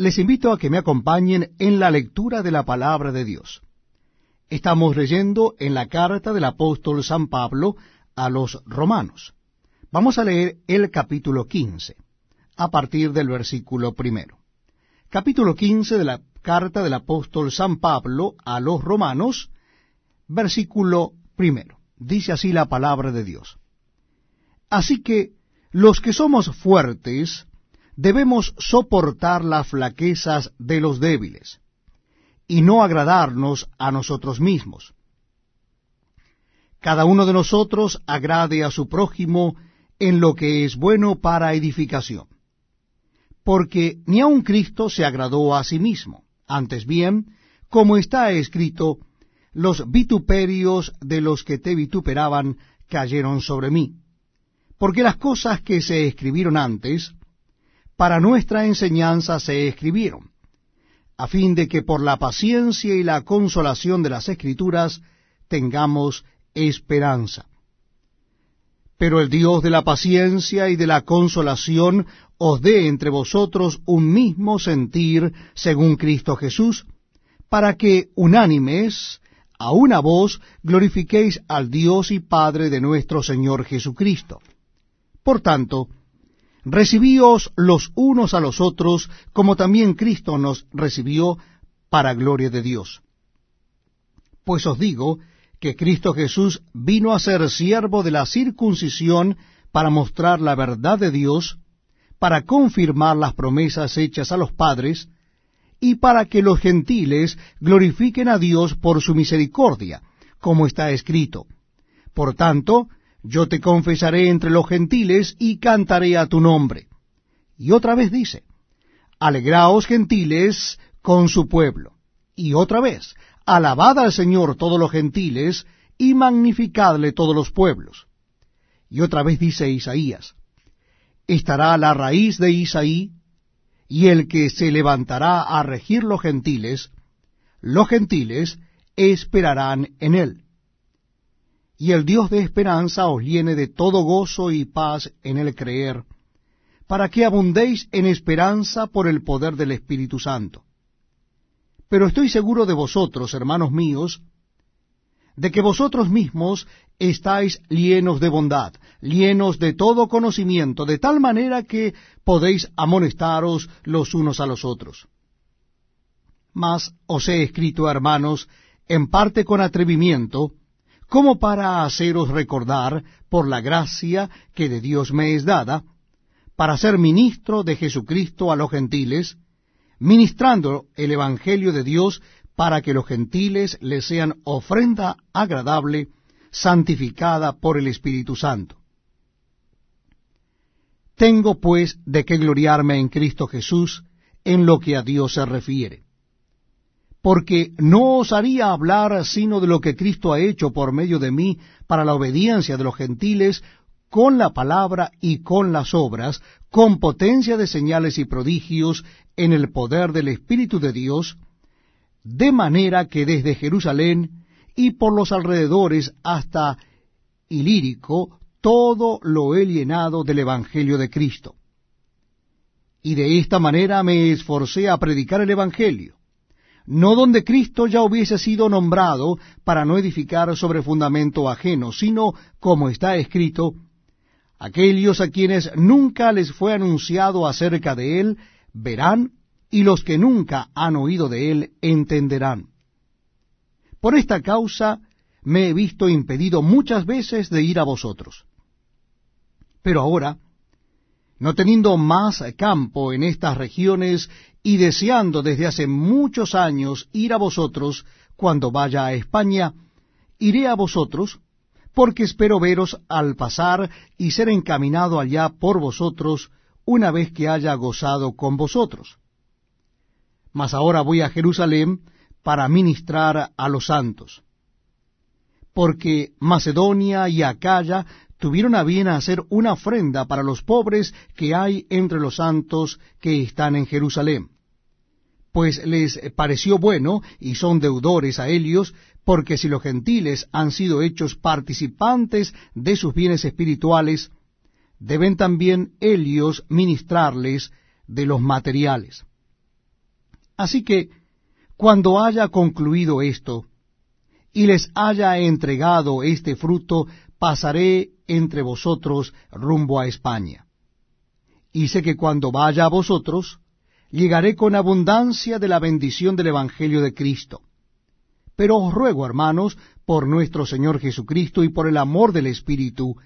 les invito a que me acompañen en la lectura de la palabra de Dios. Estamos leyendo en la carta del apóstol San Pablo a los romanos. Vamos a leer el capítulo 15, a partir del versículo primero. Capítulo 15 de la carta del apóstol San Pablo a los romanos, versículo primero. Dice así la palabra de Dios. Así que los que somos fuertes debemos soportar las flaquezas de los débiles y no agradarnos a nosotros mismos. Cada uno de nosotros agrade a su prójimo en lo que es bueno para edificación. Porque ni aun Cristo se agradó a sí mismo. Antes bien, como está escrito, los vituperios de los que te vituperaban cayeron sobre mí. Porque las cosas que se escribieron antes, para nuestra enseñanza se escribieron a fin de que por la paciencia y la consolación de las Escrituras tengamos esperanza. Pero el Dios de la paciencia y de la consolación os dé entre vosotros un mismo sentir según Cristo Jesús, para que unánimes a una voz glorifiquéis al Dios y Padre de nuestro Señor Jesucristo. Por tanto, recibíos los unos a los otros, como también Cristo nos recibió para gloria de Dios. Pues os digo que Cristo Jesús vino a ser siervo de la circuncisión para mostrar la verdad de Dios, para confirmar las promesas hechas a los padres, y para que los gentiles glorifiquen a Dios por su misericordia, como está escrito. Por tanto, yo te confesaré entre los gentiles y cantaré a tu nombre. Y otra vez dice, alegraos gentiles con su pueblo. Y otra vez, alabad al Señor todos los gentiles y magnificadle todos los pueblos. Y otra vez dice Isaías, estará la raíz de Isaí, y el que se levantará a regir los gentiles, los gentiles esperarán en él y el Dios de esperanza os llene de todo gozo y paz en el creer, para que abundéis en esperanza por el poder del Espíritu Santo. Pero estoy seguro de vosotros, hermanos míos, de que vosotros mismos estáis llenos de bondad, llenos de todo conocimiento, de tal manera que podéis amonestaros los unos a los otros. Mas os he escrito, hermanos, en parte con atrevimiento, como para haceros recordar, por la gracia que de Dios me es dada, para ser ministro de Jesucristo a los gentiles, ministrando el Evangelio de Dios para que los gentiles le sean ofrenda agradable, santificada por el Espíritu Santo. Tengo pues de qué gloriarme en Cristo Jesús en lo que a Dios se refiere porque no osaría hablar sino de lo que Cristo ha hecho por medio de mí para la obediencia de los gentiles, con la palabra y con las obras, con potencia de señales y prodigios en el poder del Espíritu de Dios, de manera que desde Jerusalén y por los alrededores hasta Ilírico, todo lo he llenado del Evangelio de Cristo. Y de esta manera me esforcé a predicar el Evangelio no donde Cristo ya hubiese sido nombrado para no edificar sobre fundamento ajeno, sino, como está escrito, aquellos a quienes nunca les fue anunciado acerca de él, verán, y los que nunca han oído de él, entenderán. Por esta causa me he visto impedido muchas veces de ir a vosotros. Pero ahora, no teniendo más campo en estas regiones y deseando desde hace muchos años ir a vosotros cuando vaya a España, iré a vosotros, porque espero veros al pasar y ser encaminado allá por vosotros una vez que haya gozado con vosotros. Mas ahora voy a Jerusalén para ministrar a los santos. Porque Macedonia y Acaya tuvieron a bien hacer una ofrenda para los pobres que hay entre los santos que están en Jerusalén. Pues les pareció bueno, y son deudores a ellos, porque si los gentiles han sido hechos participantes de sus bienes espirituales, deben también ellos ministrarles de los materiales. Así que, cuando haya concluido esto, y les haya entregado este fruto, pasaré entre vosotros rumbo a España. Y sé que cuando vaya a vosotros, llegaré con abundancia de la bendición del Evangelio de Cristo. Pero os ruego, hermanos, por nuestro Señor Jesucristo y por el amor del Espíritu,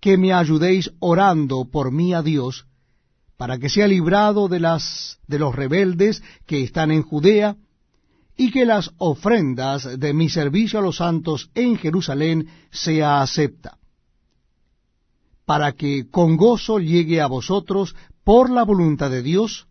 que me ayudéis orando por mí a Dios, para que sea librado de las de los rebeldes que están en Judea, y que las ofrendas de mi servicio a los santos en Jerusalén sea acepta, para que con gozo llegue a vosotros por la voluntad de Dios,